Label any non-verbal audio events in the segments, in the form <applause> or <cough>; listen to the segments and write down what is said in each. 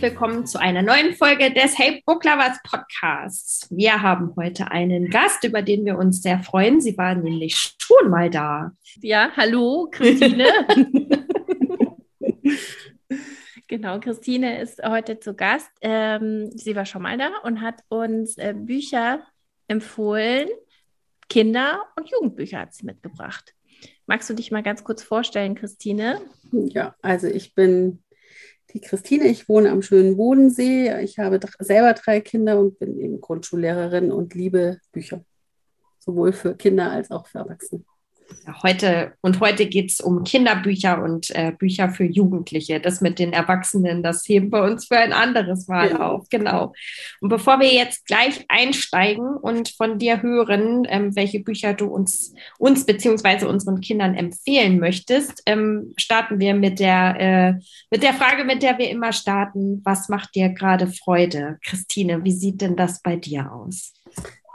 Herzlich willkommen zu einer neuen Folge des Hey Book Lovers Podcasts. Wir haben heute einen Gast, über den wir uns sehr freuen. Sie war nämlich schon mal da. Ja, hallo, Christine. <laughs> genau, Christine ist heute zu Gast. Ähm, sie war schon mal da und hat uns äh, Bücher empfohlen. Kinder- und Jugendbücher hat sie mitgebracht. Magst du dich mal ganz kurz vorstellen, Christine? Ja, also ich bin die Christine, ich wohne am schönen Bodensee. Ich habe selber drei Kinder und bin eben Grundschullehrerin und liebe Bücher, sowohl für Kinder als auch für Erwachsene. Heute und heute geht es um Kinderbücher und äh, Bücher für Jugendliche. Das mit den Erwachsenen, das heben wir uns für ein anderes Mal ja. auf. Genau. Und bevor wir jetzt gleich einsteigen und von dir hören, ähm, welche Bücher du uns, uns beziehungsweise unseren Kindern empfehlen möchtest, ähm, starten wir mit der, äh, mit der Frage, mit der wir immer starten. Was macht dir gerade Freude? Christine, wie sieht denn das bei dir aus?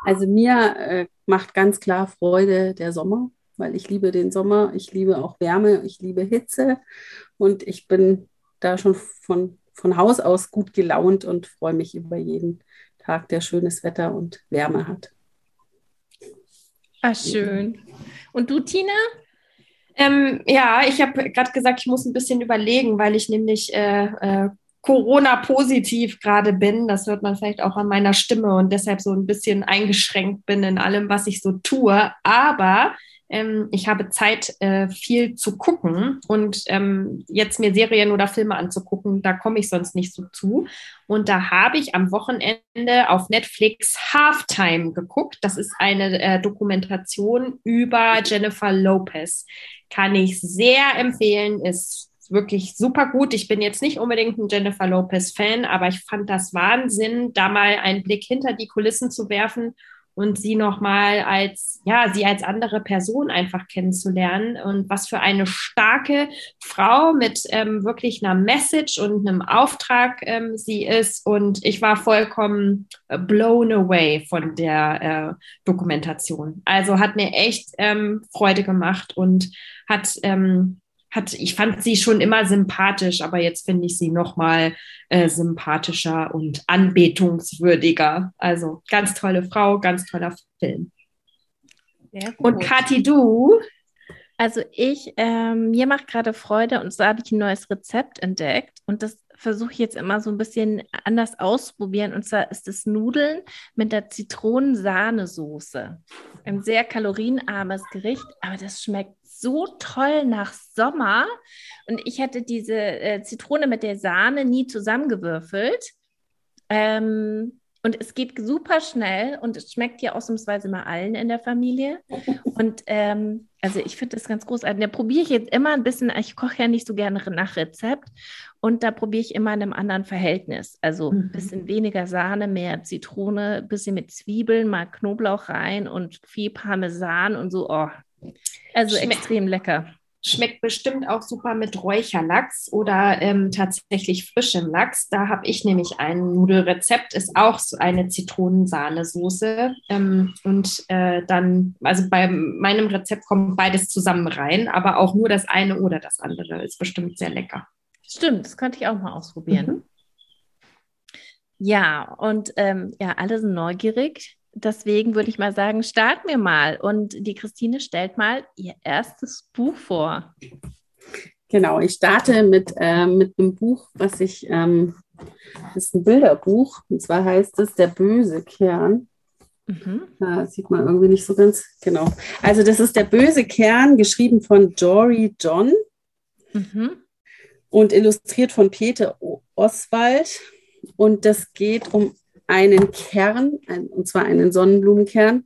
Also mir äh, macht ganz klar Freude der Sommer weil ich liebe den Sommer, ich liebe auch Wärme, ich liebe Hitze und ich bin da schon von, von Haus aus gut gelaunt und freue mich über jeden Tag, der schönes Wetter und Wärme hat. Ah, schön. Und du, Tina? Ähm, ja, ich habe gerade gesagt, ich muss ein bisschen überlegen, weil ich nämlich äh, äh, Corona-positiv gerade bin. Das hört man vielleicht auch an meiner Stimme und deshalb so ein bisschen eingeschränkt bin in allem, was ich so tue. Aber ähm, ich habe Zeit, äh, viel zu gucken und ähm, jetzt mir Serien oder Filme anzugucken, da komme ich sonst nicht so zu. Und da habe ich am Wochenende auf Netflix Halftime geguckt. Das ist eine äh, Dokumentation über Jennifer Lopez. Kann ich sehr empfehlen, ist wirklich super gut. Ich bin jetzt nicht unbedingt ein Jennifer Lopez-Fan, aber ich fand das Wahnsinn, da mal einen Blick hinter die Kulissen zu werfen und sie nochmal als, ja, sie als andere Person einfach kennenzulernen und was für eine starke Frau mit ähm, wirklich einer Message und einem Auftrag ähm, sie ist. Und ich war vollkommen äh, blown away von der äh, Dokumentation. Also hat mir echt ähm, Freude gemacht und hat ähm, hat, ich fand sie schon immer sympathisch, aber jetzt finde ich sie noch mal äh, sympathischer und anbetungswürdiger. Also ganz tolle Frau, ganz toller Film. Und Kathi, du? Also ich, ähm, mir macht gerade Freude und so habe ich ein neues Rezept entdeckt und das versuche ich jetzt immer so ein bisschen anders auszuprobieren. Und zwar ist es Nudeln mit der Zitronensahnesoße. Ein sehr kalorienarmes Gericht, aber das schmeckt so toll nach Sommer. Und ich hätte diese äh, Zitrone mit der Sahne nie zusammengewürfelt. Ähm, und es geht super schnell und es schmeckt ja ausnahmsweise mal allen in der Familie. Und ähm, also ich finde das ganz großartig. Da probiere ich jetzt immer ein bisschen, ich koche ja nicht so gerne nach Rezept. Und da probiere ich immer in einem anderen Verhältnis. Also ein mhm. bisschen weniger Sahne, mehr Zitrone, ein bisschen mit Zwiebeln, mal Knoblauch rein und viel Parmesan und so. Oh, also Schmeck extrem lecker. Schmeckt bestimmt auch super mit Räucherlachs oder ähm, tatsächlich frischem Lachs. Da habe ich nämlich ein Nudelrezept, ist auch so eine Zitronensahnesoße. Ähm, und äh, dann, also bei meinem Rezept kommt beides zusammen rein, aber auch nur das eine oder das andere ist bestimmt sehr lecker. Stimmt, das könnte ich auch mal ausprobieren. Mhm. Ja, und ähm, ja, alle sind neugierig deswegen würde ich mal sagen, starten wir mal. Und die Christine stellt mal ihr erstes Buch vor. Genau, ich starte mit, äh, mit einem Buch, was ich, ähm, das ist ein Bilderbuch, und zwar heißt es Der böse Kern. Mhm. Da sieht man irgendwie nicht so ganz genau. Also, das ist der böse Kern, geschrieben von Jory John mhm. und illustriert von Peter Oswald. Und das geht um einen Kern, und zwar einen Sonnenblumenkern.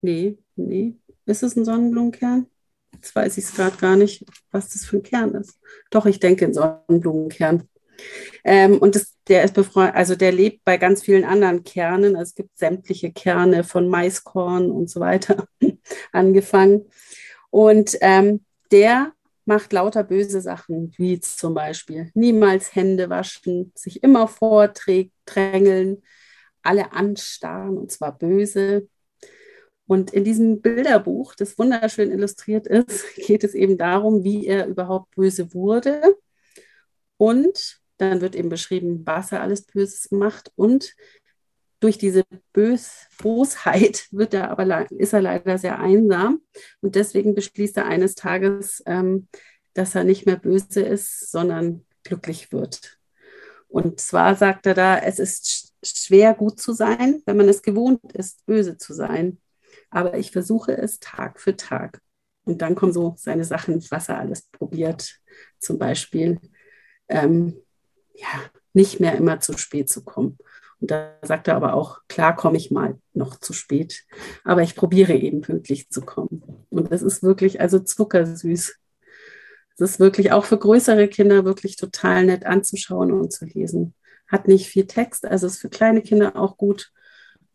Nee, nee. Ist es ein Sonnenblumenkern? Jetzt weiß ich es gerade gar nicht, was das für ein Kern ist. Doch, ich denke ein Sonnenblumenkern. Ähm, und das, der ist befreundet, also der lebt bei ganz vielen anderen Kernen. Also es gibt sämtliche Kerne von Maiskorn und so weiter <laughs> angefangen. Und ähm, der macht lauter böse Sachen, wie zum Beispiel niemals Hände waschen, sich immer vordrängeln, alle anstarren und zwar böse. Und in diesem Bilderbuch, das wunderschön illustriert ist, <laughs> geht es eben darum, wie er überhaupt böse wurde und dann wird eben beschrieben, was er alles Böses macht und durch diese Bös Bosheit <laughs> wird er aber, ist er leider sehr einsam und deswegen beschließt er eines Tages, ähm, dass er nicht mehr böse ist, sondern glücklich wird. Und zwar sagt er da, es ist schwer gut zu sein, wenn man es gewohnt ist, böse zu sein. Aber ich versuche es Tag für Tag. Und dann kommen so seine Sachen, was er alles probiert. Zum Beispiel, ähm, ja, nicht mehr immer zu spät zu kommen. Und da sagt er aber auch, klar komme ich mal noch zu spät, aber ich probiere eben pünktlich zu kommen. Und das ist wirklich also zuckersüß. Es ist wirklich auch für größere Kinder wirklich total nett anzuschauen und zu lesen. Hat nicht viel Text, also ist für kleine Kinder auch gut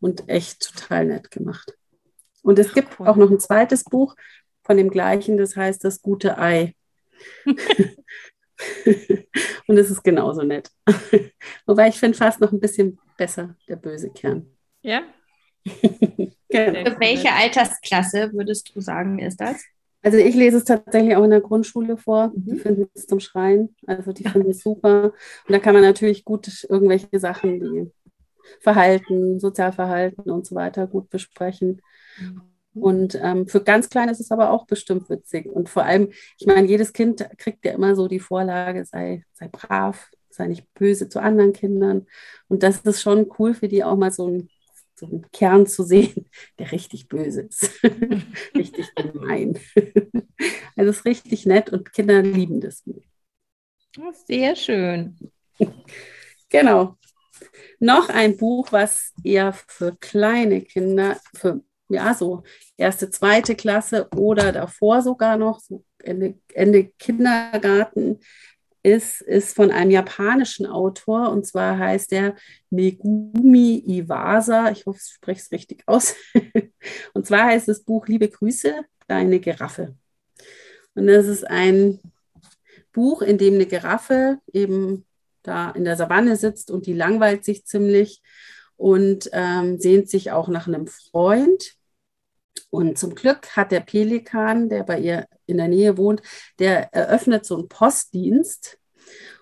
und echt total nett gemacht. Und es gibt auch noch ein zweites Buch von dem gleichen, das heißt Das gute Ei. <laughs> und es ist genauso nett. <laughs> Wobei ich finde fast noch ein bisschen besser, der böse Kern. Ja. <laughs> genau. Für welche Altersklasse würdest du sagen, ist das? Also ich lese es tatsächlich auch in der Grundschule vor. Mhm. Die finden es zum Schreien. Also die finden es super. Und da kann man natürlich gut irgendwelche Sachen wie Verhalten, Sozialverhalten und so weiter gut besprechen. Mhm. Und ähm, für ganz Kleine ist es aber auch bestimmt witzig. Und vor allem, ich meine, jedes Kind kriegt ja immer so die Vorlage, sei, sei brav, sei nicht böse zu anderen Kindern. Und das ist schon cool für die auch mal so ein so einen Kern zu sehen, <laughs> der richtig böse ist, <laughs> richtig gemein. <laughs> also es ist richtig nett und Kinder lieben das. Sehr schön. Genau. Noch ein Buch, was eher für kleine Kinder, für ja, so erste, zweite Klasse oder davor sogar noch, so Ende, Ende Kindergarten, ist, ist von einem japanischen Autor und zwar heißt er Megumi Iwasa. Ich hoffe, ich spreche es richtig aus. <laughs> und zwar heißt das Buch Liebe Grüße, deine Giraffe. Und das ist ein Buch, in dem eine Giraffe eben da in der Savanne sitzt und die langweilt sich ziemlich und ähm, sehnt sich auch nach einem Freund. Und zum Glück hat der Pelikan, der bei ihr in der Nähe wohnt, der eröffnet so einen Postdienst.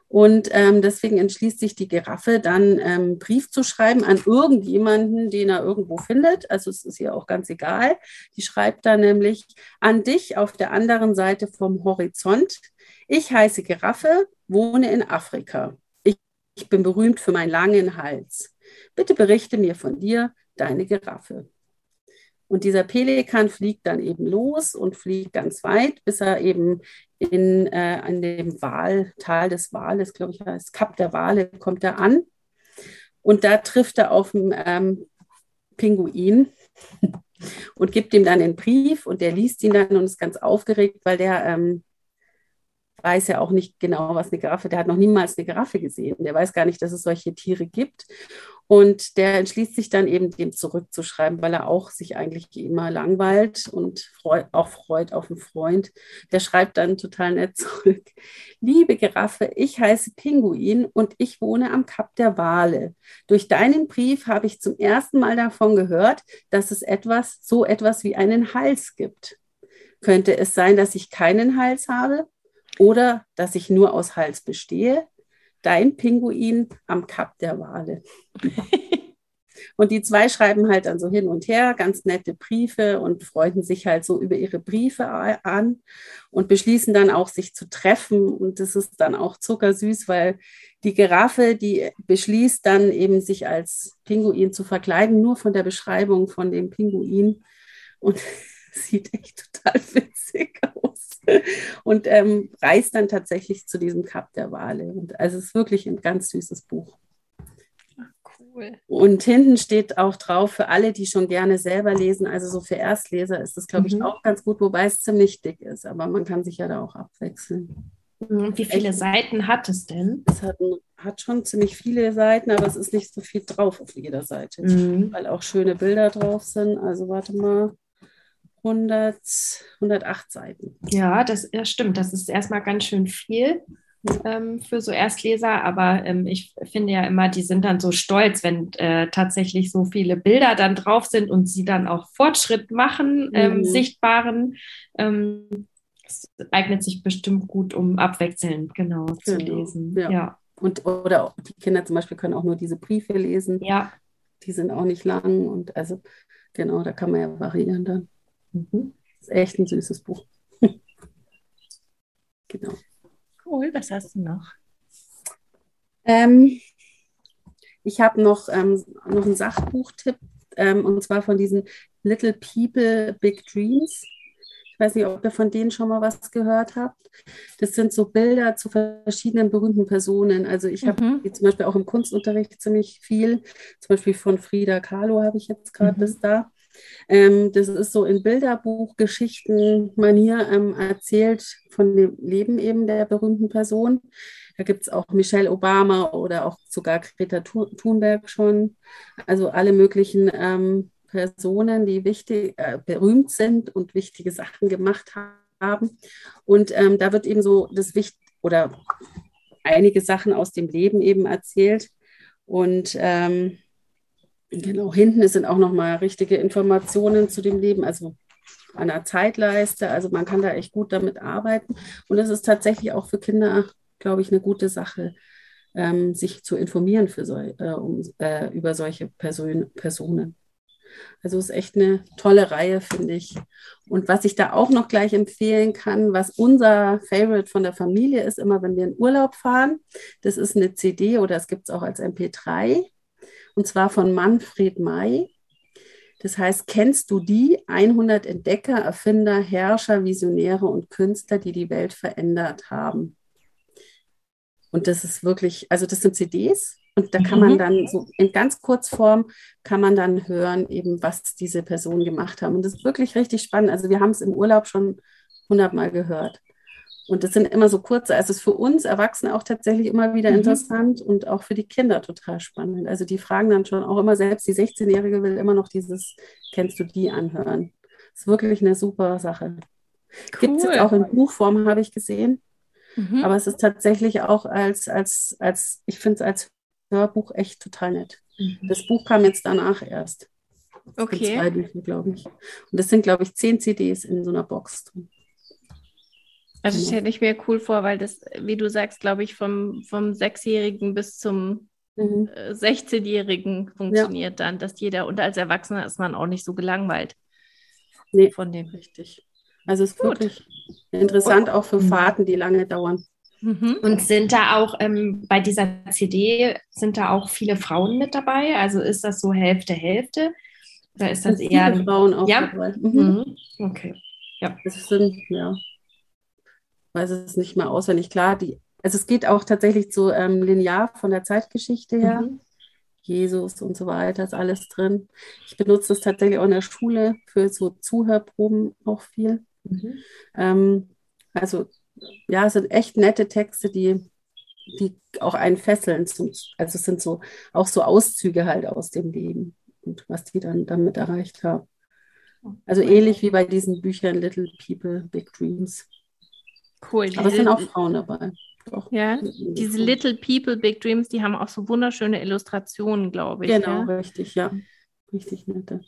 Und ähm, deswegen entschließt sich die Giraffe dann, ähm, Brief zu schreiben an irgendjemanden, den er irgendwo findet. Also es ist ihr auch ganz egal. Die schreibt dann nämlich an dich auf der anderen Seite vom Horizont. Ich heiße Giraffe, wohne in Afrika. Ich, ich bin berühmt für meinen langen Hals. Bitte berichte mir von dir, deine Giraffe. Und dieser Pelikan fliegt dann eben los und fliegt ganz weit, bis er eben in, äh, an dem Wal, Tal des Wales, glaube ich, heißt Kap der Wale, kommt er an. Und da trifft er auf einen ähm, Pinguin <laughs> und gibt ihm dann einen Brief und der liest ihn dann und ist ganz aufgeregt, weil der ähm, weiß ja auch nicht genau, was eine Giraffe, der hat noch niemals eine Giraffe gesehen. Der weiß gar nicht, dass es solche Tiere gibt. Und der entschließt sich dann eben, dem zurückzuschreiben, weil er auch sich eigentlich immer langweilt und freu auch freut auf einen Freund. Der schreibt dann total nett <laughs> zurück. Liebe Giraffe, ich heiße Pinguin und ich wohne am Kap der Wale. Durch deinen Brief habe ich zum ersten Mal davon gehört, dass es etwas, so etwas wie einen Hals gibt. Könnte es sein, dass ich keinen Hals habe oder dass ich nur aus Hals bestehe? Dein Pinguin am Kap der Wale. <laughs> und die zwei schreiben halt dann so hin und her ganz nette Briefe und freunden sich halt so über ihre Briefe an und beschließen dann auch, sich zu treffen. Und das ist dann auch zuckersüß, weil die Giraffe, die beschließt dann eben, sich als Pinguin zu verkleiden, nur von der Beschreibung von dem Pinguin. Und sieht echt total <laughs> witzig aus. Und ähm, reist dann tatsächlich zu diesem Kap der Wale. Und also es ist wirklich ein ganz süßes Buch. Cool. Und hinten steht auch drauf, für alle, die schon gerne selber lesen, also so für Erstleser ist das, glaube ich, mhm. auch ganz gut, wobei es ziemlich dick ist, aber man kann sich ja da auch abwechseln. Mhm. Wie viele Echt? Seiten hat es denn? Es hat, hat, schon ziemlich viele Seiten, aber es ist nicht so viel drauf auf jeder Seite, mhm. weil auch schöne Bilder drauf sind. Also warte mal. 100, 108 Seiten. Ja, das ja, stimmt. Das ist erstmal ganz schön viel ähm, für so Erstleser, aber ähm, ich finde ja immer, die sind dann so stolz, wenn äh, tatsächlich so viele Bilder dann drauf sind und sie dann auch Fortschritt machen, ähm, mhm. sichtbaren. Ähm, es eignet sich bestimmt gut, um abwechselnd genau, genau. zu lesen. Ja. ja. Und, oder die Kinder zum Beispiel können auch nur diese Briefe lesen. Ja. Die sind auch nicht lang und also genau, da kann man ja variieren dann. Mhm. Das ist echt ein süßes Buch. <laughs> genau. Cool, was hast du noch? Ähm, ich habe noch, ähm, noch einen Sachbuchtipp ähm, und zwar von diesen Little People Big Dreams. Ich weiß nicht, ob ihr von denen schon mal was gehört habt. Das sind so Bilder zu verschiedenen berühmten Personen. Also ich habe mhm. zum Beispiel auch im Kunstunterricht ziemlich viel. Zum Beispiel von Frida Kahlo habe ich jetzt gerade mhm. das da. Ähm, das ist so in Bilderbuch-Geschichten-Manier ähm, erzählt von dem Leben eben der berühmten Person. Da gibt es auch Michelle Obama oder auch sogar Greta Thunberg schon. Also alle möglichen ähm, Personen, die wichtig, äh, berühmt sind und wichtige Sachen gemacht haben. Und ähm, da wird eben so das Wicht oder einige Sachen aus dem Leben eben erzählt. Und ähm, genau, hinten sind auch nochmal richtige Informationen zu dem Leben, also an der Zeitleiste. Also man kann da echt gut damit arbeiten. Und es ist tatsächlich auch für Kinder, glaube ich, eine gute Sache, ähm, sich zu informieren für so, äh, um, äh, über solche Person, Personen. Also ist echt eine tolle Reihe, finde ich. Und was ich da auch noch gleich empfehlen kann, was unser Favorite von der Familie ist, immer wenn wir in Urlaub fahren, das ist eine CD oder es gibt es auch als MP3. Und zwar von Manfred May. Das heißt, kennst du die 100 Entdecker, Erfinder, Herrscher, Visionäre und Künstler, die die Welt verändert haben? Und das ist wirklich, also das sind CDs und da kann man mhm. dann so in ganz Kurzform kann man dann hören, eben was diese Personen gemacht haben. Und das ist wirklich richtig spannend. Also wir haben es im Urlaub schon hundertmal gehört. Und das sind immer so kurze, also es ist für uns Erwachsene auch tatsächlich immer wieder mhm. interessant und auch für die Kinder total spannend. Also die fragen dann schon auch immer selbst, die 16-Jährige will immer noch dieses, kennst du die anhören. Das ist wirklich eine super Sache. Cool. Gibt es jetzt auch in Buchform, habe ich gesehen. Mhm. Aber es ist tatsächlich auch als, als, als ich finde es als Hörbuch echt total nett. Mhm. Das Buch kam jetzt danach erst. Okay. Zwei Bücher, glaube ich. Und das sind, glaube ich, zehn CDs in so einer Box drin. Also genau. stelle ich mir cool vor, weil das, wie du sagst, glaube ich, vom, vom Sechsjährigen bis zum mhm. 16-Jährigen äh, funktioniert ja. dann, dass jeder, und als Erwachsener ist man auch nicht so gelangweilt. Nee, von dem. Richtig. Also es ist Gut. wirklich interessant, auch für Fahrten, die lange dauern. Mhm. Und sind da auch ähm, bei dieser CD, sind da auch viele Frauen mit dabei? Also ist das so Hälfte, Hälfte? Oder ist das, das eher. Viele Frauen auch ja? dabei. Mhm. mhm. Okay. Ja. Das sind, ja, weiß es nicht mehr auswendig. Klar, die, also es geht auch tatsächlich so ähm, linear von der Zeitgeschichte her. Mhm. Jesus und so weiter ist alles drin. Ich benutze es tatsächlich auch in der Schule für so Zuhörproben auch viel. Mhm. Ähm, also ja, es sind echt nette Texte, die, die auch einen fesseln. also es sind so auch so Auszüge halt aus dem Leben und was die dann damit erreicht haben. Also ähnlich wie bei diesen Büchern Little People, Big Dreams. Cool. Aber es sind auch Frauen dabei. Doch. Ja, diese Little People, Big Dreams, die haben auch so wunderschöne Illustrationen, glaube ich. Genau, ja? richtig, ja. Richtig nette.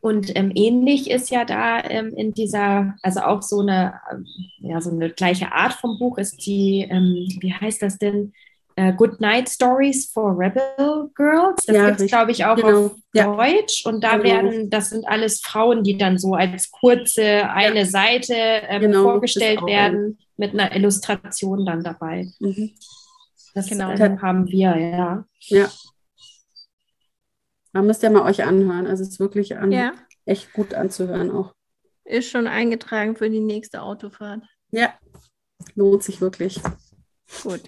Und ähm, ähnlich ist ja da ähm, in dieser, also auch so eine, ähm, ja, so eine gleiche Art vom Buch ist die, ähm, wie heißt das denn? Uh, Good Night Stories for Rebel Girls. Das ja, gibt es, glaube ich, auch genau. auf ja. Deutsch. Und da genau. werden, das sind alles Frauen, die dann so als kurze eine ja. Seite ähm, genau. vorgestellt werden, mit einer Illustration dann dabei. Mhm. Das genau. Äh, haben wir, ja. Ja, man müsst ja mal euch anhören. Also es ist wirklich an, ja. echt gut anzuhören auch. Ist schon eingetragen für die nächste Autofahrt. Ja, lohnt sich wirklich. Gut.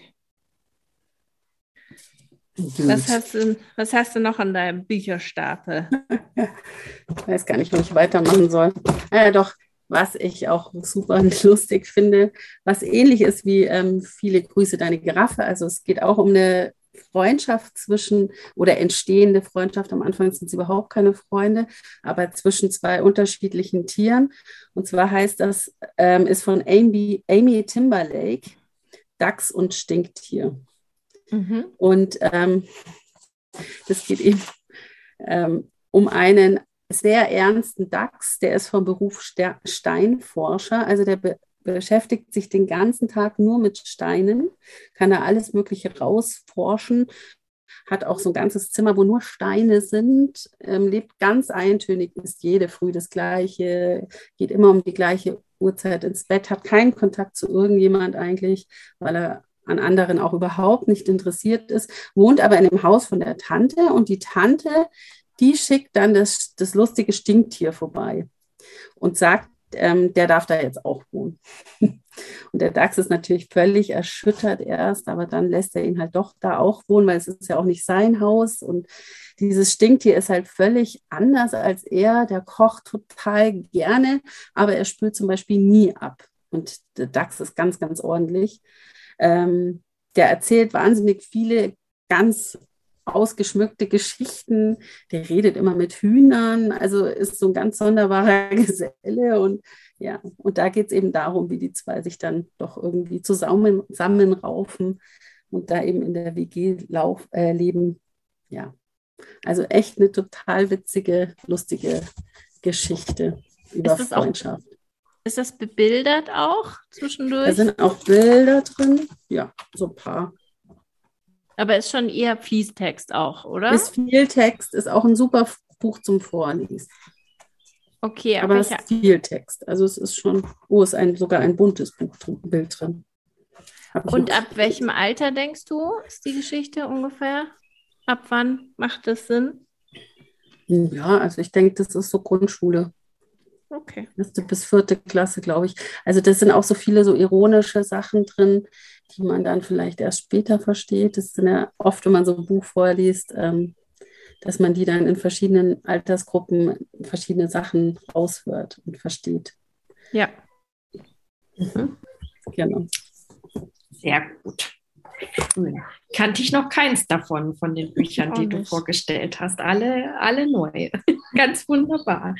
Was hast, du, was hast du noch an deinem Bücherstapel? <laughs> ich weiß gar nicht, wo ich weitermachen soll. Ah, ja, doch, was ich auch super <laughs> lustig finde, was ähnlich ist wie ähm, Viele Grüße, deine Giraffe. Also es geht auch um eine Freundschaft zwischen oder entstehende Freundschaft. Am Anfang sind sie überhaupt keine Freunde, aber zwischen zwei unterschiedlichen Tieren. Und zwar heißt das, ähm, ist von Amy, Amy Timberlake, Dachs und Stinktier. Mhm. Und ähm, das geht eben ähm, um einen sehr ernsten Dachs, der ist vom Beruf Steinforscher. Also der beschäftigt sich den ganzen Tag nur mit Steinen, kann da alles Mögliche rausforschen, hat auch so ein ganzes Zimmer, wo nur Steine sind, ähm, lebt ganz eintönig, ist jede Früh das Gleiche, geht immer um die gleiche Uhrzeit ins Bett, hat keinen Kontakt zu irgendjemand eigentlich, weil er an anderen auch überhaupt nicht interessiert ist, wohnt aber in dem Haus von der Tante und die Tante, die schickt dann das, das lustige Stinktier vorbei und sagt, ähm, der darf da jetzt auch wohnen. <laughs> Und der Dachs ist natürlich völlig erschüttert erst, aber dann lässt er ihn halt doch da auch wohnen, weil es ist ja auch nicht sein Haus. Und dieses Stinktier ist halt völlig anders als er. Der kocht total gerne, aber er spült zum Beispiel nie ab. Und der Dachs ist ganz, ganz ordentlich. Ähm, der erzählt wahnsinnig viele ganz ausgeschmückte Geschichten. Der redet immer mit Hühnern, also ist so ein ganz sonderbarer <laughs> Geselle. Und ja, und da geht es eben darum, wie die zwei sich dann doch irgendwie zusammen, zusammenraufen und da eben in der WG lauf, äh, leben. Ja, also echt eine total witzige, lustige Geschichte über ist Freundschaft. Auch, ist das bebildert auch zwischendurch? Da sind auch Bilder drin, ja, so ein paar. Aber ist schon eher Fließtext auch, oder? Ist viel Text, ist auch ein super Buch zum Vorlesen. Okay, aber, aber es ist viel Text. Also es ist schon, oh, ist ein, sogar ein buntes Buchbild drin. Und ab welchem Alter denkst du, ist die Geschichte ungefähr? Ab wann macht das Sinn? Ja, also ich denke, das ist so Grundschule. Okay. Erste bis vierte Klasse, glaube ich. Also das sind auch so viele so ironische Sachen drin, die man dann vielleicht erst später versteht. Das sind ja oft, wenn man so ein Buch vorliest, ähm, dass man die dann in verschiedenen Altersgruppen verschiedene Sachen raushört und versteht. Ja. Mhm. Genau. Sehr gut. Kannte ich noch keins davon, von den Büchern, die du vorgestellt hast. Alle, alle neu. <laughs> Ganz wunderbar.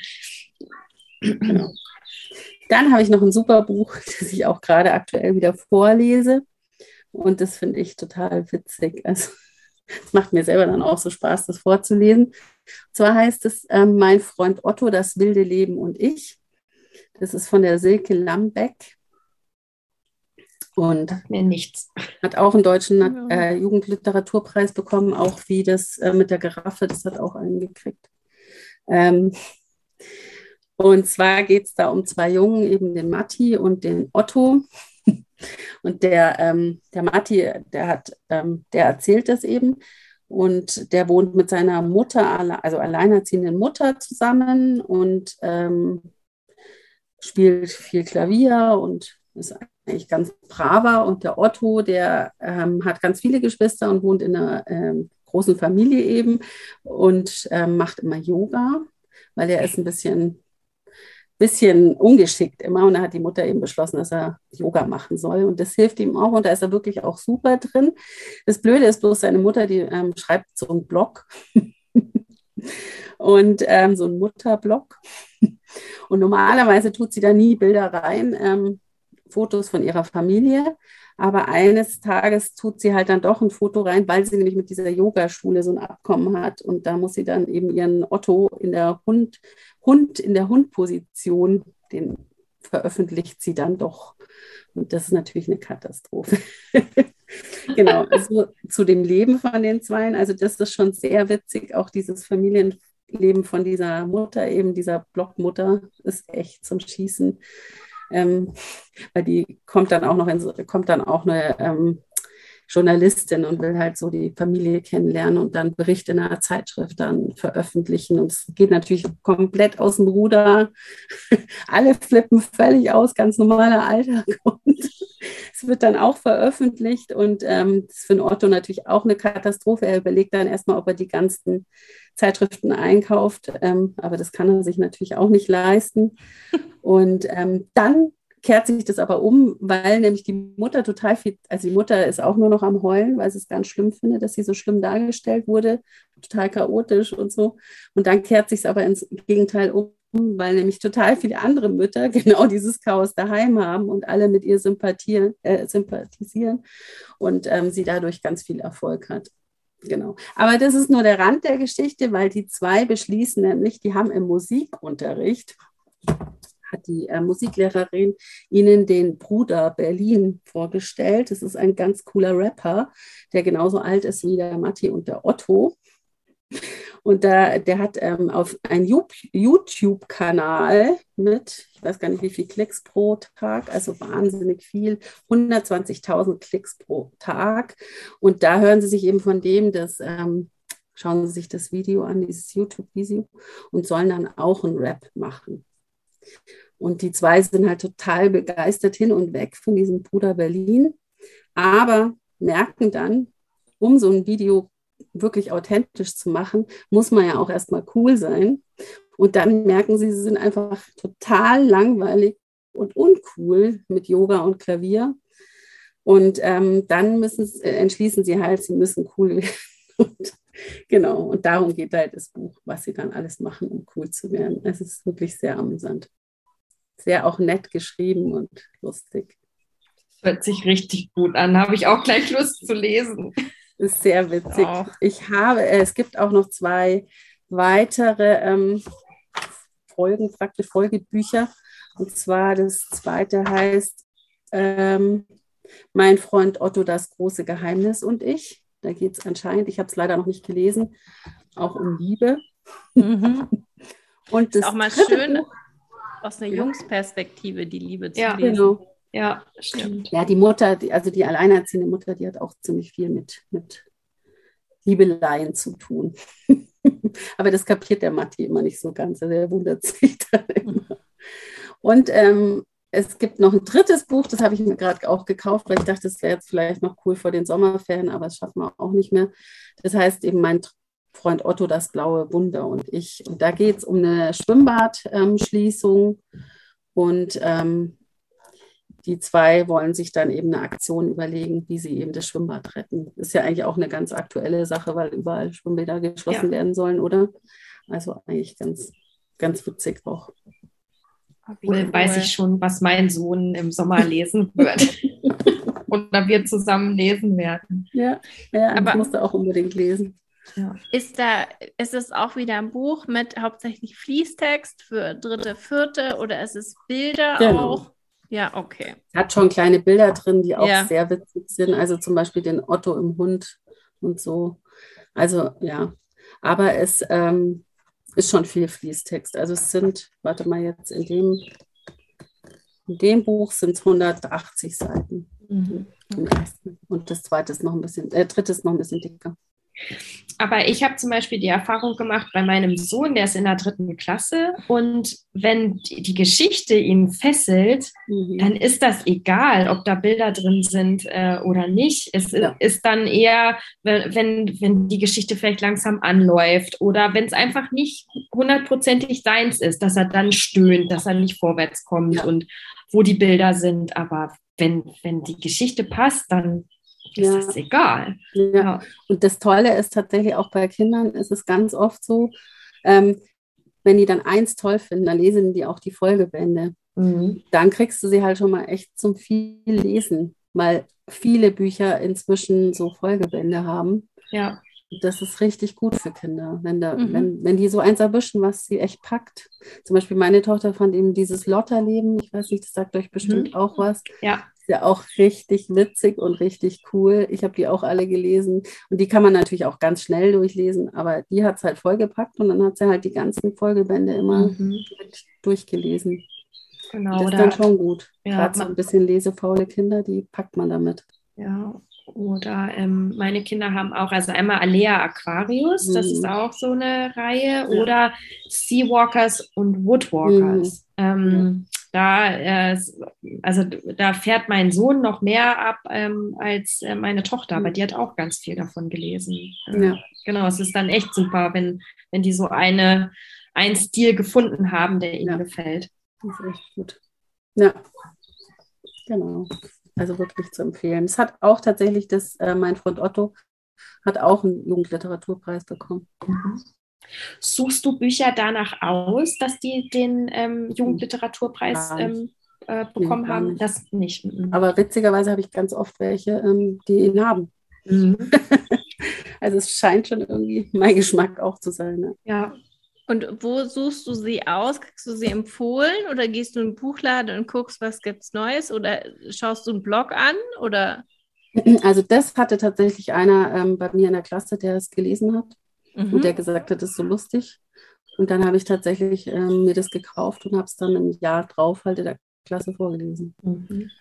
Genau. Dann habe ich noch ein super Buch, <laughs> das ich auch gerade aktuell wieder vorlese. Und das finde ich total witzig. Also, es macht mir selber dann auch so Spaß, das vorzulesen. Und zwar heißt es äh, Mein Freund Otto, das wilde Leben und ich. Das ist von der Silke Lambeck. Und mir nichts. Hat auch einen deutschen äh, Jugendliteraturpreis bekommen, auch wie das äh, mit der Giraffe, das hat auch einen gekriegt. Ähm, und zwar geht es da um zwei Jungen, eben den Matti und den Otto. <laughs> Und der, ähm, der Matti, der hat, ähm, der erzählt das eben. Und der wohnt mit seiner Mutter, also alleinerziehenden Mutter zusammen und ähm, spielt viel Klavier und ist eigentlich ganz braver. Und der Otto, der ähm, hat ganz viele Geschwister und wohnt in einer ähm, großen Familie eben und ähm, macht immer Yoga, weil er ist ein bisschen bisschen ungeschickt immer. Und da hat die Mutter eben beschlossen, dass er Yoga machen soll. Und das hilft ihm auch. Und da ist er wirklich auch super drin. Das Blöde ist bloß, seine Mutter, die ähm, schreibt so einen Blog. <laughs> und ähm, so einen Mutterblog. <laughs> Und normalerweise tut sie da nie Bilder rein, ähm, Fotos von ihrer Familie. Aber eines Tages tut sie halt dann doch ein Foto rein, weil sie nämlich mit dieser Yogaschule so ein Abkommen hat. Und da muss sie dann eben ihren Otto in der Hund, Hund in der Hundposition, den veröffentlicht sie dann doch. Und das ist natürlich eine Katastrophe. <laughs> genau, also zu dem Leben von den Zweien. Also das ist schon sehr witzig, auch dieses Familienleben von dieser Mutter, eben dieser Blockmutter, ist echt zum Schießen. Ähm, weil die kommt dann auch noch in, kommt dann auch eine ähm, Journalistin und will halt so die Familie kennenlernen und dann Berichte in einer Zeitschrift dann veröffentlichen. Und es geht natürlich komplett aus dem Ruder. <laughs> Alle flippen völlig aus, ganz normaler Alltag. Und es wird dann auch veröffentlicht und ähm, das ist für den Otto natürlich auch eine Katastrophe. Er überlegt dann erstmal, ob er die ganzen Zeitschriften einkauft, ähm, aber das kann er sich natürlich auch nicht leisten. Und ähm, dann kehrt sich das aber um, weil nämlich die Mutter total viel, also die Mutter ist auch nur noch am Heulen, weil sie es ganz schlimm findet, dass sie so schlimm dargestellt wurde, total chaotisch und so. Und dann kehrt sich es aber ins Gegenteil um, weil nämlich total viele andere Mütter <laughs> genau dieses Chaos daheim haben und alle mit ihr sympathieren, äh, sympathisieren und ähm, sie dadurch ganz viel Erfolg hat. Genau. Aber das ist nur der Rand der Geschichte, weil die zwei beschließen nämlich, die haben im Musikunterricht hat die äh, Musiklehrerin ihnen den Bruder Berlin vorgestellt. Das ist ein ganz cooler Rapper, der genauso alt ist wie der Matti und der Otto. Und da, der hat ähm, auf einen YouTube-Kanal mit, ich weiß gar nicht, wie viel Klicks pro Tag, also wahnsinnig viel, 120.000 Klicks pro Tag. Und da hören Sie sich eben von dem, dass ähm, schauen Sie sich das Video an, dieses YouTube-Video, und sollen dann auch einen Rap machen. Und die zwei sind halt total begeistert hin und weg von diesem Bruder Berlin, aber merken dann, um so ein Video wirklich authentisch zu machen, muss man ja auch erstmal cool sein. Und dann merken sie, sie sind einfach total langweilig und uncool mit Yoga und Klavier. Und ähm, dann müssen, äh, entschließen sie halt, sie müssen cool <laughs> werden. Und, genau, und darum geht halt das Buch, was sie dann alles machen, um cool zu werden. Es ist wirklich sehr amüsant. Sehr auch nett geschrieben und lustig. hört sich richtig gut an. Habe ich auch gleich Lust zu lesen. Ist sehr witzig. Oh. Ich habe, äh, es gibt auch noch zwei weitere ähm, Folgen, praktisch Folgebücher. Und zwar das zweite heißt ähm, Mein Freund Otto, das große Geheimnis und ich. Da geht es anscheinend, ich habe es leider noch nicht gelesen, auch um Liebe. Mhm. Und das ist auch mal schön Buch, aus einer Jungsperspektive die Liebe zu ja, lesen. Genau. Ja, stimmt. Ja, die Mutter, die, also die alleinerziehende Mutter, die hat auch ziemlich viel mit, mit Liebeleien zu tun. <laughs> Aber das kapiert der Matti immer nicht so ganz. Also er wundert sich <laughs> dann immer. Und ähm, es gibt noch ein drittes Buch, das habe ich mir gerade auch gekauft, weil ich dachte, das wäre jetzt vielleicht noch cool vor den Sommerferien, aber das schaffen wir auch nicht mehr. Das heißt eben mein Freund Otto, das blaue Wunder und ich. Und da geht es um eine Schwimmbadschließung. Ähm, und ähm, die zwei wollen sich dann eben eine Aktion überlegen, wie sie eben das Schwimmbad retten. Ist ja eigentlich auch eine ganz aktuelle Sache, weil überall Schwimmbäder geschlossen ja. werden sollen, oder? Also eigentlich ganz, ganz witzig auch. Wohl weiß ich schon, was mein Sohn im Sommer <laughs> lesen wird. <laughs> Oder wir zusammen lesen werden. Ja, ja aber ich musste auch unbedingt lesen. Ja. Ist da, ist es auch wieder ein Buch mit hauptsächlich Fließtext für dritte, vierte oder ist es Bilder genau. auch? Ja, okay. Hat schon kleine Bilder drin, die auch ja. sehr witzig sind. Also zum Beispiel den Otto im Hund und so. Also ja, aber es ähm, ist schon viel Fließtext. Also es sind, warte mal jetzt, in dem, in dem Buch sind es 180 Seiten. Mhm. Und das zweite ist noch ein bisschen, äh, dritte ist noch ein bisschen dicker. Aber ich habe zum Beispiel die Erfahrung gemacht bei meinem Sohn, der ist in der dritten Klasse und wenn die Geschichte ihn fesselt, mhm. dann ist das egal, ob da Bilder drin sind äh, oder nicht. Es ja. ist dann eher, wenn, wenn die Geschichte vielleicht langsam anläuft oder wenn es einfach nicht hundertprozentig seins ist, dass er dann stöhnt, dass er nicht vorwärts kommt ja. und wo die Bilder sind. Aber wenn, wenn die Geschichte passt, dann ist ja. das egal. Ja. Und das Tolle ist tatsächlich auch bei Kindern, ist es ganz oft so, ähm, wenn die dann eins toll finden, dann lesen die auch die Folgebände. Mhm. Dann kriegst du sie halt schon mal echt zum viel lesen, weil viele Bücher inzwischen so Folgebände haben. Ja. Das ist richtig gut für Kinder, wenn, da, mhm. wenn, wenn die so eins erwischen, was sie echt packt. Zum Beispiel meine Tochter fand eben dieses Lotterleben, ich weiß nicht, das sagt euch bestimmt mhm. auch was. Ja ja auch richtig witzig und richtig cool. Ich habe die auch alle gelesen und die kann man natürlich auch ganz schnell durchlesen, aber die hat es halt vollgepackt und dann hat sie halt die ganzen Folgebände immer mhm. durchgelesen. Genau, das ist dann schon gut. Ja, Gerade so ein bisschen lesefaule Kinder, die packt man damit. Ja, oder ähm, meine Kinder haben auch, also einmal Alea Aquarius, mhm. das ist auch so eine Reihe, ja. oder Seawalkers und Woodwalkers. Mhm. Ähm, da, äh, also da fährt mein Sohn noch mehr ab ähm, als äh, meine Tochter, aber die hat auch ganz viel davon gelesen. Äh, ja. Genau, es ist dann echt super, wenn, wenn die so eine, einen Stil gefunden haben, der ihnen ja. gefällt. Das ist echt gut. Ja, genau. Also wirklich zu empfehlen. Es hat auch tatsächlich das, äh, mein Freund Otto hat auch einen Jugendliteraturpreis bekommen. Mhm. Suchst du Bücher danach aus, dass die den ähm, Jugendliteraturpreis ähm, äh, bekommen nee, haben? Nicht. Das nicht. Mhm. Aber witzigerweise habe ich ganz oft welche, ähm, die ihn haben. Mhm. <laughs> also es scheint schon irgendwie mein Geschmack auch zu sein. Ne? Ja. Und wo suchst du sie aus? Kriegst du sie empfohlen oder gehst du in den Buchladen und guckst, was gibt's Neues oder schaust du einen Blog an oder? Also das hatte tatsächlich einer ähm, bei mir in der Klasse, der es gelesen hat mhm. und der gesagt hat, das ist so lustig. Und dann habe ich tatsächlich ähm, mir das gekauft und habe es dann ein Jahr drauf halt in der Klasse vorgelesen. Mhm.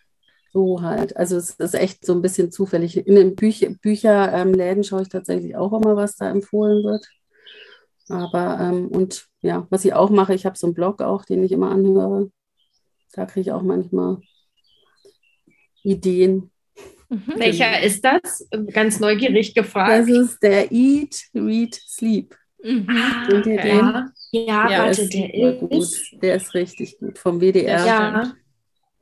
So halt. Also es ist echt so ein bisschen zufällig. In den Bücher, Bücherläden ähm, schaue ich tatsächlich auch immer, was da empfohlen wird. Aber, ähm, und ja, was ich auch mache, ich habe so einen Blog auch, den ich immer anhöre. Da kriege ich auch manchmal Ideen. Mhm. Welcher ist das? Ganz neugierig gefragt. Das ist der Eat, Read, Sleep. Mhm. Ah, okay. ja. ja, ja, warte, der ist. Gut. Der ist richtig gut. Vom WDR. Ja.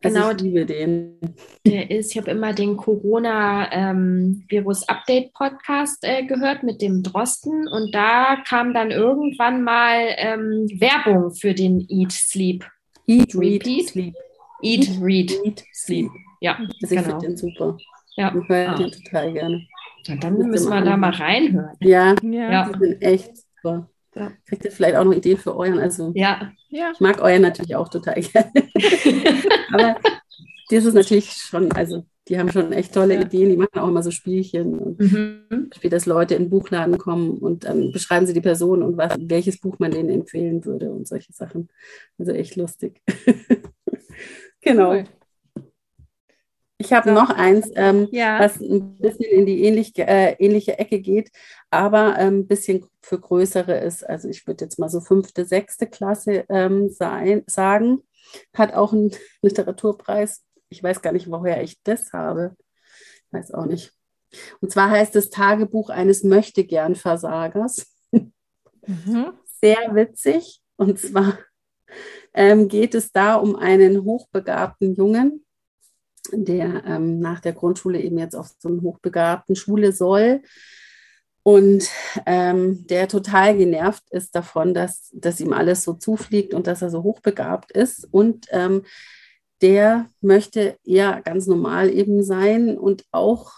Also genau, ich liebe den. Der ist, ich habe immer den Corona-Virus-Update-Podcast ähm, äh, gehört mit dem Drosten und da kam dann irgendwann mal ähm, Werbung für den Eat Sleep. Eat, Read, Sleep. Eat, Read, Eat, Sleep. Ja, also ich genau. finde den super. Ja. Ich höre ah. den total gerne. Ja, dann müssen wir da mal reinhören. Ja, ja. die sind echt super. Ja. Kriegt ihr vielleicht auch noch Ideen für euren? Also, ja. ja. ich mag euren natürlich auch total <laughs> gerne. Aber das ist natürlich schon, also die haben schon echt tolle ja. Ideen, die machen auch immer so Spielchen. Und mhm. Spiel, dass Leute in den Buchladen kommen und dann beschreiben sie die Person und was, welches Buch man denen empfehlen würde und solche Sachen. Also echt lustig. <laughs> genau. Cool. Ich habe so. noch eins, ähm, ja. was ein bisschen in die ähnlich, äh, ähnliche Ecke geht, aber ein ähm, bisschen für größere ist. Also ich würde jetzt mal so fünfte, sechste Klasse ähm, sein, sagen. Hat auch einen <laughs> Literaturpreis. Ich weiß gar nicht, woher ich das habe. Weiß auch nicht. Und zwar heißt es Tagebuch eines Möchtegern-Versagers. Mhm. <laughs> Sehr witzig. Und zwar ähm, geht es da um einen hochbegabten Jungen, der ähm, nach der Grundschule eben jetzt auf so einer hochbegabten Schule soll. Und ähm, der total genervt ist davon, dass, dass ihm alles so zufliegt und dass er so hochbegabt ist. Und ähm, der möchte ja ganz normal eben sein und auch,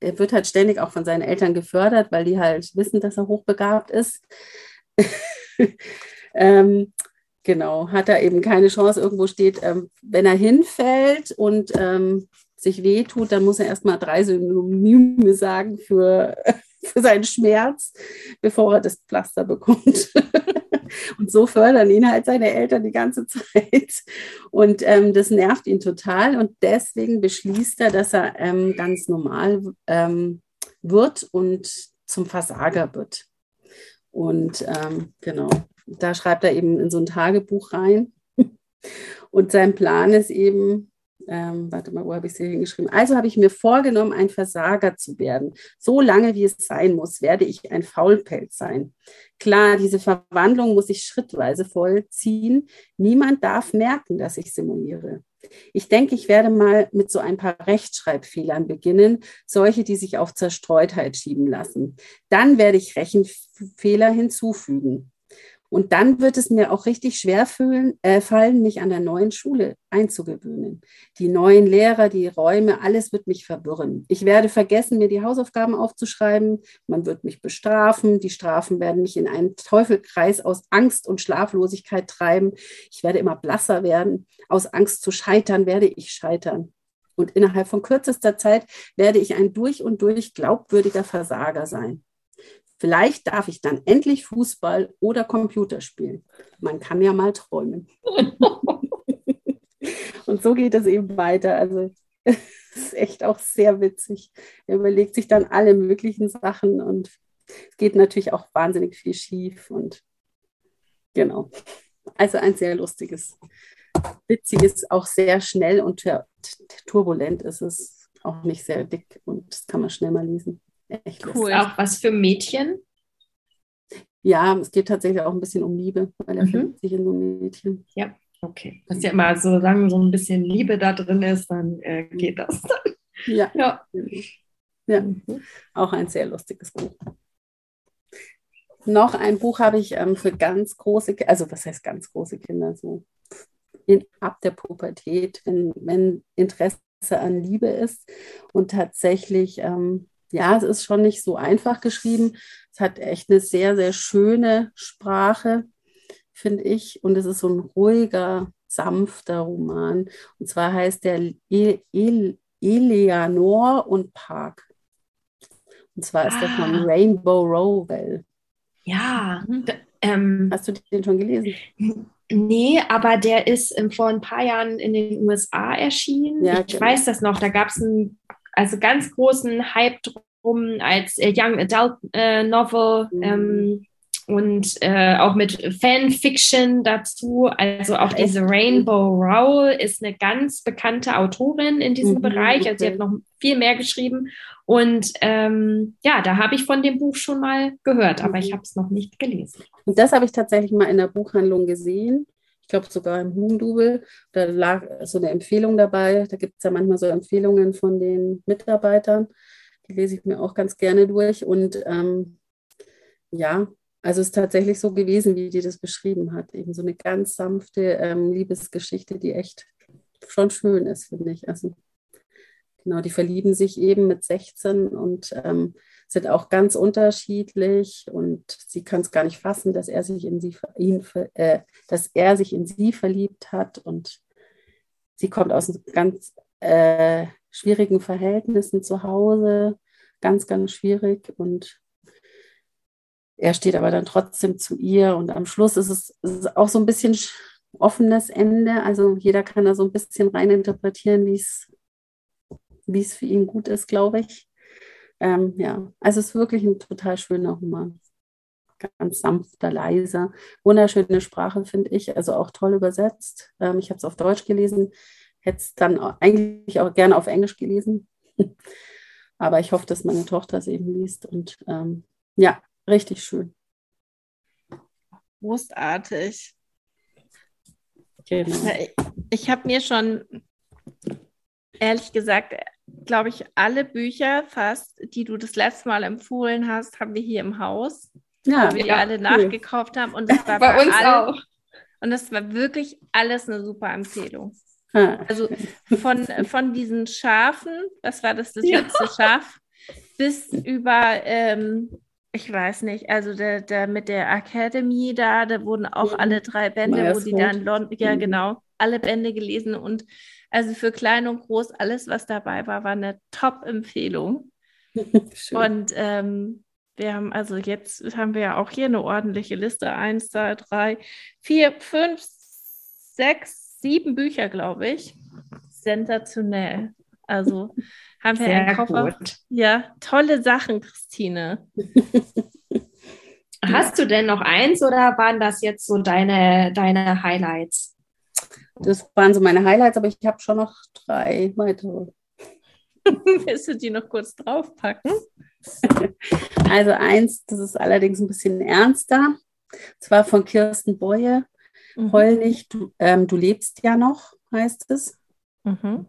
er wird halt ständig auch von seinen Eltern gefördert, weil die halt wissen, dass er hochbegabt ist. <laughs> ähm, Genau, hat er eben keine Chance. Irgendwo steht, ähm, wenn er hinfällt und ähm, sich wehtut, dann muss er erstmal drei Synonyme sagen für, <laughs> für seinen Schmerz, bevor er das Pflaster bekommt. <laughs> und so fördern ihn halt seine Eltern die ganze <laughs> Zeit. Und ähm, das nervt ihn total. Und deswegen beschließt er, dass er ähm, ganz normal ähm, wird und zum Versager wird. Und ähm, genau, da schreibt er eben in so ein Tagebuch rein. <laughs> Und sein Plan ist eben, ähm, warte mal, wo habe ich es hier hingeschrieben? Also habe ich mir vorgenommen, ein Versager zu werden. So lange, wie es sein muss, werde ich ein Faulpelz sein. Klar, diese Verwandlung muss ich schrittweise vollziehen. Niemand darf merken, dass ich simuliere. Ich denke, ich werde mal mit so ein paar Rechtschreibfehlern beginnen, solche, die sich auf Zerstreutheit schieben lassen. Dann werde ich Rechenfehler hinzufügen. Und dann wird es mir auch richtig schwer fühlen, äh, fallen, mich an der neuen Schule einzugewöhnen. Die neuen Lehrer, die Räume, alles wird mich verwirren. Ich werde vergessen, mir die Hausaufgaben aufzuschreiben. Man wird mich bestrafen. Die Strafen werden mich in einen Teufelkreis aus Angst und Schlaflosigkeit treiben. Ich werde immer blasser werden. Aus Angst zu scheitern werde ich scheitern. Und innerhalb von kürzester Zeit werde ich ein durch und durch glaubwürdiger Versager sein. Vielleicht darf ich dann endlich Fußball oder Computer spielen. Man kann ja mal träumen. <laughs> und so geht es eben weiter. Also <laughs> es ist echt auch sehr witzig. Er überlegt sich dann alle möglichen Sachen und es geht natürlich auch wahnsinnig viel schief und genau. Also ein sehr lustiges, witziges, auch sehr schnell und turbulent ist es. Auch nicht sehr dick und das kann man schnell mal lesen. Echt cool. Auch was für Mädchen? Ja, es geht tatsächlich auch ein bisschen um Liebe, weil er mhm. verliebt sich in so ein Mädchen. Ja, okay. Das ist ja immer, solange so ein bisschen Liebe da drin ist, dann äh, geht das. ja. Ja. ja. Mhm. Auch ein sehr lustiges Buch. Noch ein Buch habe ich ähm, für ganz große, also was heißt ganz große Kinder, so in, ab der Pubertät, wenn, wenn Interesse an Liebe ist und tatsächlich ähm, ja, es ist schon nicht so einfach geschrieben. Es hat echt eine sehr, sehr schöne Sprache. finde ich. Und es ist so ein ruhiger, sanfter Roman. Und zwar heißt der El El Eleanor und Park. Und zwar ist ah. der von. Rainbow Rowell. Ja. Mhm. Ähm, Hast du den schon gelesen? Nee, aber der ist ähm, vor ein paar Jahren in den USA erschienen. Ja, ich genau. weiß das noch. Da gab es einen also ganz großen Hype drum als äh, Young Adult äh, Novel. Mhm. Ähm, und äh, auch mit Fanfiction dazu. Also auch diese Rainbow Rowell ist eine ganz bekannte Autorin in diesem mhm, Bereich. Also sie hat noch viel mehr geschrieben. Und ähm, ja, da habe ich von dem Buch schon mal gehört, aber ich mhm. habe es noch nicht gelesen. Und das habe ich tatsächlich mal in der Buchhandlung gesehen. Ich glaube sogar im Hugendubel. Da lag so eine Empfehlung dabei. Da gibt es ja manchmal so Empfehlungen von den Mitarbeitern. Die lese ich mir auch ganz gerne durch. Und ähm, ja, also es ist tatsächlich so gewesen, wie die das beschrieben hat. Eben so eine ganz sanfte ähm, Liebesgeschichte, die echt schon schön ist, finde ich. Also genau, die verlieben sich eben mit 16 und ähm, sind auch ganz unterschiedlich und sie kann es gar nicht fassen, dass er sich in sie ihn, äh, dass er sich in sie verliebt hat und sie kommt aus ganz äh, schwierigen Verhältnissen zu Hause, ganz, ganz schwierig und er steht aber dann trotzdem zu ihr und am Schluss ist es, ist es auch so ein bisschen offenes Ende. Also jeder kann da so ein bisschen reininterpretieren, wie es wie es für ihn gut ist, glaube ich. Ähm, ja, also es ist wirklich ein total schöner Roman. Ganz sanfter, leiser, wunderschöne Sprache, finde ich, also auch toll übersetzt. Ähm, ich habe es auf Deutsch gelesen, hätte es dann eigentlich auch gerne auf Englisch gelesen. <laughs> Aber ich hoffe, dass meine Tochter es eben liest. Und ähm, ja, Richtig schön. Großartig. Genau. Ich habe mir schon, ehrlich gesagt, glaube ich, alle Bücher fast, die du das letzte Mal empfohlen hast, haben wir hier im Haus. Ja, weil wir ja, alle cool. nachgekauft haben. Und das war <laughs> bei, bei uns allen, auch. Und das war wirklich alles eine super Empfehlung. Ah. Also von, von diesen Schafen, was war das, das ja. letzte Schaf, bis über ähm, ich weiß nicht, also der, der mit der Academy da, da wurden auch mhm. alle drei Bände, Meyers wo die dann London, ja mhm. genau, alle Bände gelesen und also für klein und groß, alles, was dabei war, war eine Top-Empfehlung. <laughs> und ähm, wir haben also jetzt haben wir ja auch hier eine ordentliche Liste. Eins, zwei, drei, vier, fünf, sechs, sieben Bücher, glaube ich. Sensationell. Also <laughs> haben wir Sehr einen Koffer. Gut. Ja, tolle Sachen, Christine. <laughs> Hast du denn noch eins oder waren das jetzt so deine, deine Highlights? Das waren so meine Highlights, aber ich habe schon noch drei weitere. <laughs> Willst du die noch kurz draufpacken? <laughs> Also eins, das ist allerdings ein bisschen ernster. Zwar von Kirsten Boye. Mhm. Heul nicht, du, ähm, du lebst ja noch, heißt es. Mhm.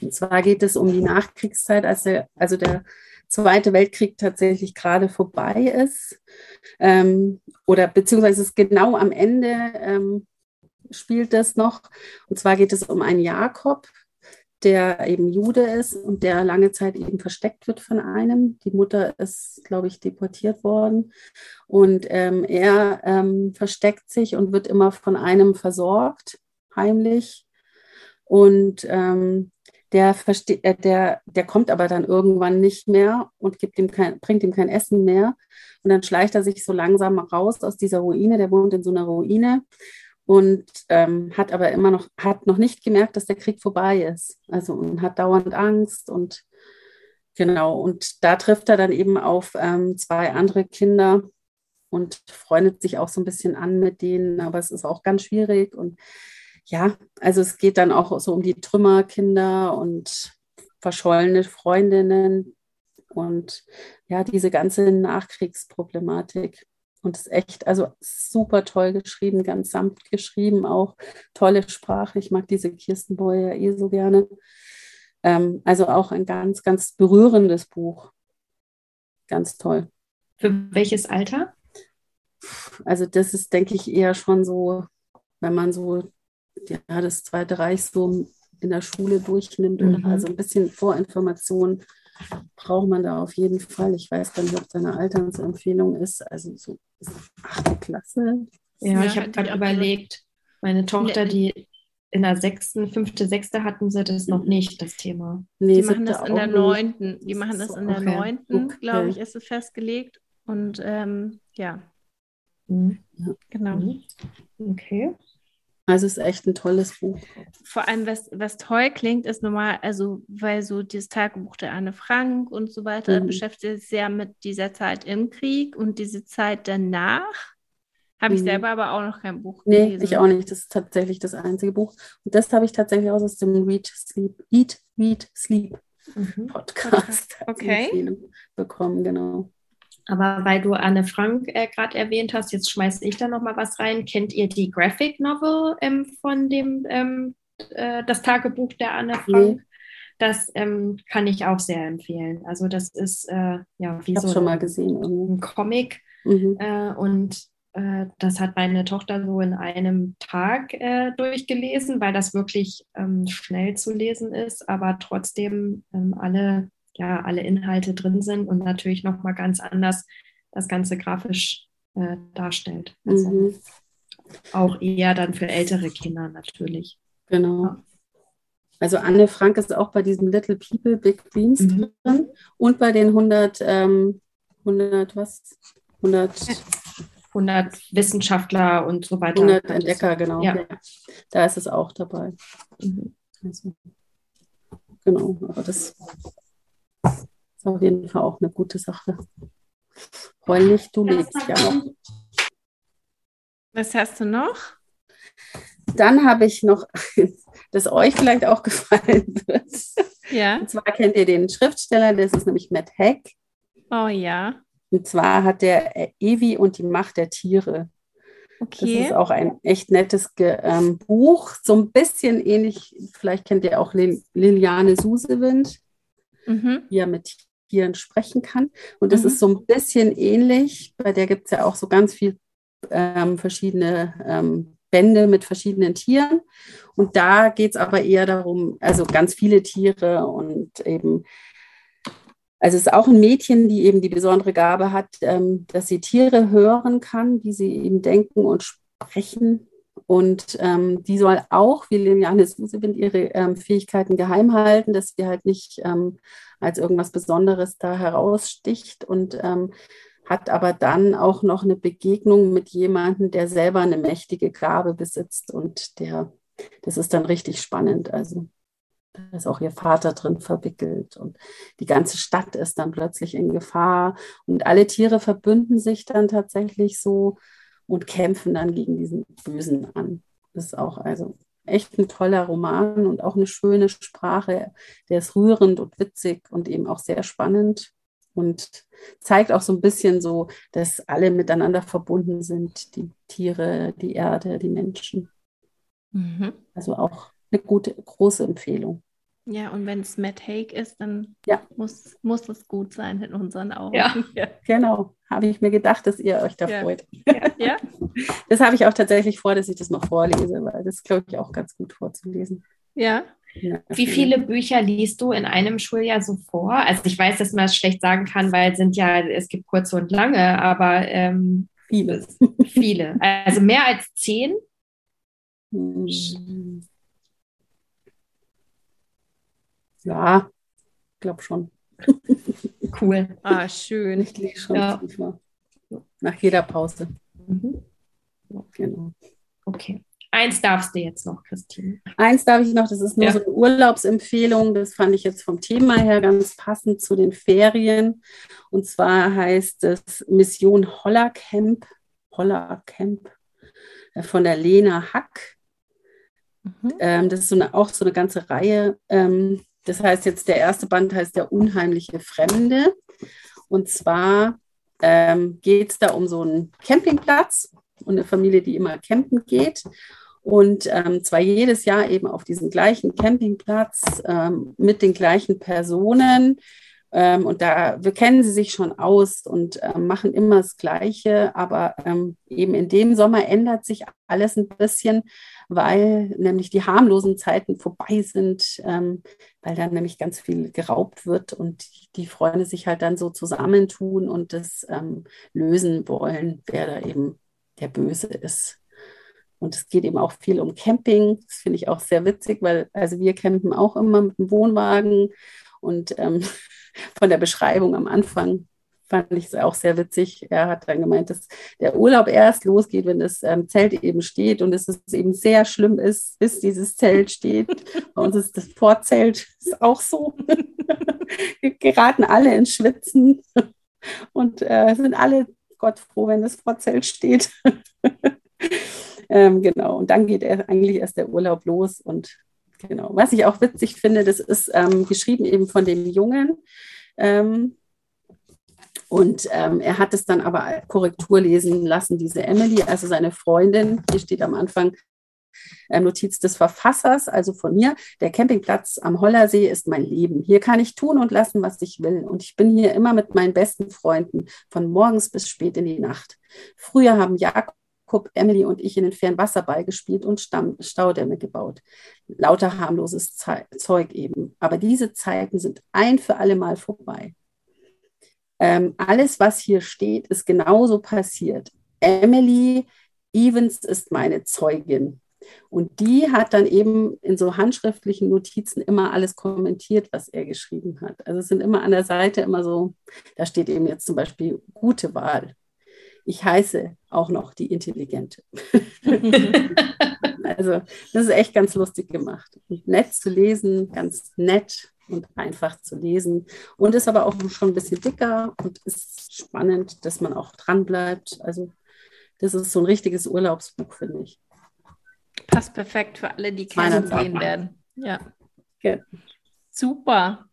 Und zwar geht es um die Nachkriegszeit, als der, also der Zweite Weltkrieg tatsächlich gerade vorbei ist. Ähm, oder beziehungsweise es genau am Ende ähm, spielt das noch. Und zwar geht es um einen Jakob, der eben Jude ist und der lange Zeit eben versteckt wird von einem. Die Mutter ist, glaube ich, deportiert worden. Und ähm, er ähm, versteckt sich und wird immer von einem versorgt, heimlich. Und ähm, der, äh, der, der kommt aber dann irgendwann nicht mehr und gibt ihm kein, bringt ihm kein Essen mehr. Und dann schleicht er sich so langsam raus aus dieser Ruine. Der wohnt in so einer Ruine und ähm, hat aber immer noch, hat noch nicht gemerkt, dass der Krieg vorbei ist. Also und hat dauernd Angst und genau. Und da trifft er dann eben auf ähm, zwei andere Kinder und freundet sich auch so ein bisschen an mit denen, aber es ist auch ganz schwierig und ja, also es geht dann auch so um die Trümmerkinder und verschollene Freundinnen und ja, diese ganze Nachkriegsproblematik. Und es ist echt, also super toll geschrieben, ganz sanft geschrieben, auch tolle Sprache. Ich mag diese Kirstenboy ja eh so gerne. Ähm, also auch ein ganz, ganz berührendes Buch. Ganz toll. Für welches Alter? Also das ist, denke ich, eher schon so, wenn man so ja, das Zweite Reich so in der Schule durchnimmt. Mhm. Also ein bisschen Vorinformation braucht man da auf jeden Fall. Ich weiß gar nicht, ob seine Alternsempfehlung ist. Also so achte Klasse, Ja, ja ich habe gerade überlegt, meine Tochter, die in der sechsten, fünfte, sechste hatten sie das noch nicht, das Thema. Nee, die machen das in der neunten. Die machen das in der neunten, okay. glaube ich, ist es festgelegt. Und ähm, ja. Mhm. Genau. Mhm. Okay. Also es ist echt ein tolles Buch. Vor allem, was, was toll klingt, ist normal, also weil so dieses Tagebuch der Anne Frank und so weiter mhm. beschäftigt sich sehr mit dieser Zeit im Krieg und diese Zeit danach. Habe ich mhm. selber aber auch noch kein Buch gelesen. Nee, ich auch nicht. Das ist tatsächlich das einzige Buch. Und das habe ich tatsächlich aus dem Read, Sleep, Eat, Read, Sleep mhm. Podcast okay. <laughs> bekommen, genau. Aber weil du Anne Frank äh, gerade erwähnt hast, jetzt schmeiße ich da noch mal was rein. Kennt ihr die Graphic Novel ähm, von dem ähm, äh, das Tagebuch der Anne Frank? Nee. Das ähm, kann ich auch sehr empfehlen. Also das ist äh, ja wie so schon mal gesehen, ein Comic mhm. Äh, und äh, das hat meine Tochter so in einem Tag äh, durchgelesen, weil das wirklich ähm, schnell zu lesen ist, aber trotzdem ähm, alle ja alle Inhalte drin sind und natürlich noch mal ganz anders das Ganze grafisch äh, darstellt. Also mhm. Auch eher dann für ältere Kinder natürlich. Genau. Ja. Also Anne Frank ist auch bei diesem Little People Big Dreams mhm. drin und bei den 100, ähm, 100 was? 100, 100 Wissenschaftler und so weiter. 100 Entdecker, genau. Ja. ja. Da ist es auch dabei. Mhm. Also, genau, aber das ist auf jeden Fall auch eine gute Sache. Heul nicht, du lebst ja noch. Was hast du noch? Dann habe ich noch, das euch vielleicht auch gefallen wird. Ja. Und zwar kennt ihr den Schriftsteller, das ist nämlich Matt Hack. Oh ja. Und zwar hat der Evi und die Macht der Tiere. Okay. Das ist auch ein echt nettes ähm, Buch, so ein bisschen ähnlich, vielleicht kennt ihr auch Liliane Susewind, mhm. die ja mit Tieren sprechen kann. Und das mhm. ist so ein bisschen ähnlich. Bei der gibt es ja auch so ganz viele ähm, verschiedene ähm, Bände mit verschiedenen Tieren. Und da geht es aber eher darum, also ganz viele Tiere und eben, also es ist auch ein Mädchen, die eben die besondere Gabe hat, ähm, dass sie Tiere hören kann, wie sie eben denken und sprechen und ähm, die soll auch, wie Liliane Susewind, ihre ähm, Fähigkeiten geheim halten, dass sie halt nicht ähm, als irgendwas Besonderes da heraussticht und ähm, hat aber dann auch noch eine Begegnung mit jemandem, der selber eine mächtige Gabe besitzt und der, das ist dann richtig spannend. Also da ist auch ihr Vater drin verwickelt und die ganze Stadt ist dann plötzlich in Gefahr und alle Tiere verbünden sich dann tatsächlich so und kämpfen dann gegen diesen Bösen an. Das ist auch also echt ein toller Roman und auch eine schöne Sprache. Der ist rührend und witzig und eben auch sehr spannend und zeigt auch so ein bisschen so, dass alle miteinander verbunden sind, die Tiere, die Erde, die Menschen. Mhm. Also auch eine gute, große Empfehlung. Ja, und wenn es Matt Haig ist, dann ja. muss, muss es gut sein in unseren Augen. Ja, <laughs> ja. genau. Habe ich mir gedacht, dass ihr euch da ja. freut. Ja. <laughs> Das habe ich auch tatsächlich vor, dass ich das noch vorlese, weil das glaube ich auch ganz gut vorzulesen. Ja. Wie viele Bücher liest du in einem Schuljahr so vor? Also ich weiß, dass man es schlecht sagen kann, weil es sind ja, es gibt kurze und lange, aber ähm, viele. Viele. <laughs> Also mehr als zehn? Hm. Ja, ich glaube schon. <laughs> Cool. Ah, schön. Ich lese schon ja. Nach jeder Pause. Mhm. Genau. Okay. Eins darfst du jetzt noch, Christine. Eins darf ich noch, das ist nur ja. so eine Urlaubsempfehlung. Das fand ich jetzt vom Thema her ganz passend zu den Ferien. Und zwar heißt es Mission Hollercamp, Hollercamp äh, von der Lena Hack. Mhm. Ähm, das ist so eine, auch so eine ganze Reihe. Ähm, das heißt jetzt, der erste Band heißt Der unheimliche Fremde. Und zwar ähm, geht es da um so einen Campingplatz und eine Familie, die immer campen geht. Und ähm, zwar jedes Jahr eben auf diesem gleichen Campingplatz ähm, mit den gleichen Personen. Ähm, und da wir kennen sie sich schon aus und äh, machen immer das Gleiche. Aber ähm, eben in dem Sommer ändert sich alles ein bisschen, weil nämlich die harmlosen Zeiten vorbei sind, ähm, weil dann nämlich ganz viel geraubt wird und die Freunde sich halt dann so zusammentun und das ähm, lösen wollen, wer da eben der böse ist. Und es geht eben auch viel um Camping. Das finde ich auch sehr witzig, weil also wir campen auch immer mit dem Wohnwagen. Und ähm, <laughs> von der Beschreibung am Anfang fand ich auch sehr witzig. Er hat dann gemeint, dass der Urlaub erst losgeht, wenn das ähm, Zelt eben steht und es eben sehr schlimm ist, bis dieses Zelt steht. Bei uns ist das Vorzelt ist auch so. Wir geraten alle ins Schwitzen und äh, sind alle Gott froh, wenn das Vorzelt steht. ähm, genau, und dann geht er eigentlich erst der Urlaub los und genau. Was ich auch witzig finde, das ist ähm, geschrieben eben von dem Jungen. Ähm, und ähm, er hat es dann aber Korrektur lesen lassen, diese Emily, also seine Freundin, hier steht am Anfang äh, Notiz des Verfassers, also von mir. Der Campingplatz am Hollersee ist mein Leben. Hier kann ich tun und lassen, was ich will. Und ich bin hier immer mit meinen besten Freunden, von morgens bis spät in die Nacht. Früher haben Jakob, Emily und ich in den fairen Wasserball gespielt und Stamm Staudämme gebaut. Lauter harmloses Zeug eben. Aber diese Zeiten sind ein für alle Mal vorbei. Ähm, alles, was hier steht, ist genauso passiert. Emily Evans ist meine Zeugin. Und die hat dann eben in so handschriftlichen Notizen immer alles kommentiert, was er geschrieben hat. Also es sind immer an der Seite immer so, da steht eben jetzt zum Beispiel gute Wahl. Ich heiße auch noch die Intelligente. <laughs> also das ist echt ganz lustig gemacht. Und nett zu lesen, ganz nett und einfach zu lesen. Und ist aber auch schon ein bisschen dicker und ist spannend, dass man auch dran bleibt. Also das ist so ein richtiges Urlaubsbuch, finde ich. Passt perfekt für alle, die Kerzen sehen werden. Ja. Okay. Super.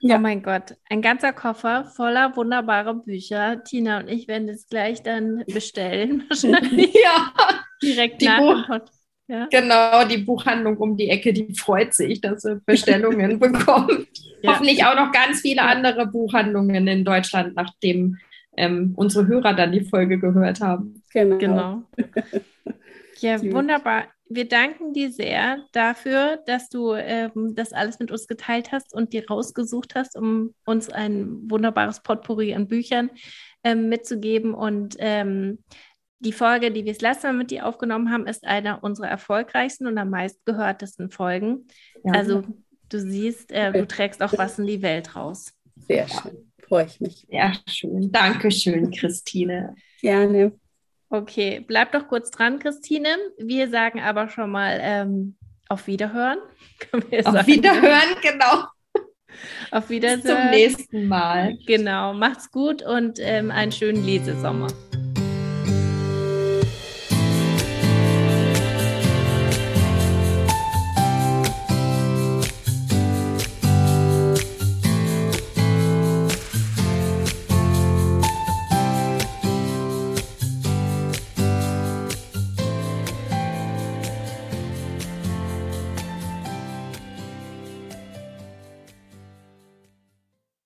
Ja. Oh mein Gott, ein ganzer Koffer voller wunderbarer Bücher. Tina und ich werden das gleich dann bestellen. <laughs> Wahrscheinlich. <laughs> <laughs> ja. Direkt die nach Buch ja. Genau, die Buchhandlung um die Ecke, die freut sich, dass sie Bestellungen <laughs> bekommt. Ja. Hoffentlich auch noch ganz viele andere Buchhandlungen in Deutschland, nachdem ähm, unsere Hörer dann die Folge gehört haben. Genau. genau. <laughs> Ja, wunderbar. Wir danken dir sehr dafür, dass du ähm, das alles mit uns geteilt hast und dir rausgesucht hast, um uns ein wunderbares Potpourri an Büchern ähm, mitzugeben. Und ähm, die Folge, die wir das letzte Mal mit dir aufgenommen haben, ist einer unserer erfolgreichsten und am meistgehörtesten Folgen. Ja. Also du siehst, äh, du trägst auch was in die Welt raus. Sehr schön, freue ich mich. Sehr schön. Dankeschön, Christine. Gerne. Okay, bleib doch kurz dran, Christine. Wir sagen aber schon mal ähm, auf Wiederhören. <laughs> auf sagen. Wiederhören, genau. Auf Wiedersehen. Bis zum nächsten Mal. Genau, macht's gut und ähm, einen schönen Lesesommer.